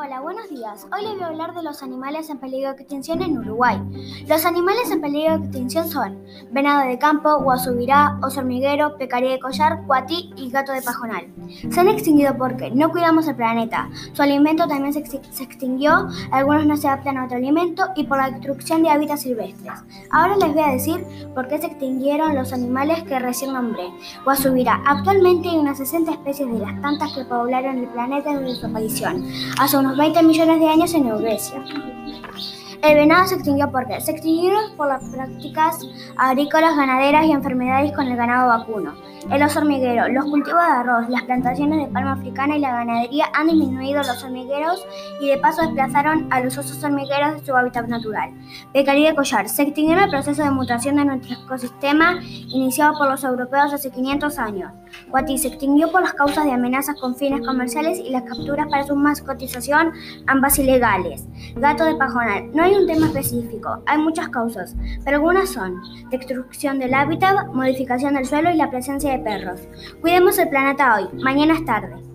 Hola, buenos días. Hoy les voy a hablar de los animales en peligro de extinción en Uruguay. Los animales en peligro de extinción son venado de campo, guasubirá, oso hormiguero, pecarí de collar, cuatí y gato de pajonal. Se han extinguido porque no cuidamos el planeta, su alimento también se, extinguió, algunos no se adaptan a otro alimento y por la destrucción de hábitats silvestres. Ahora les voy a decir por qué se extinguieron los animales que recién nombré. Guasubirá. Actualmente hay unas 60 especies de las tantas que poblaron el planeta desde su aparición. Hace unos 20 millones de años en Eurasia. El venado se extinguió porque se extinguieron por las prácticas agrícolas, ganaderas y enfermedades con el ganado vacuno. El oso hormiguero, los cultivos de arroz, las plantaciones de palma africana y la ganadería han disminuido los hormigueros y de paso desplazaron a los osos hormigueros de su hábitat natural. Pecarí de collar, se extinguió el proceso de mutación de nuestro ecosistema iniciado por los europeos hace 500 años. Guatí se extinguió por las causas de amenazas con fines comerciales y las capturas para su mascotización, ambas ilegales. Gato de pajonal, no hay un tema específico, hay muchas causas, pero algunas son destrucción del hábitat, modificación del suelo y la presencia de perros. Cuidemos el planeta hoy, mañana es tarde.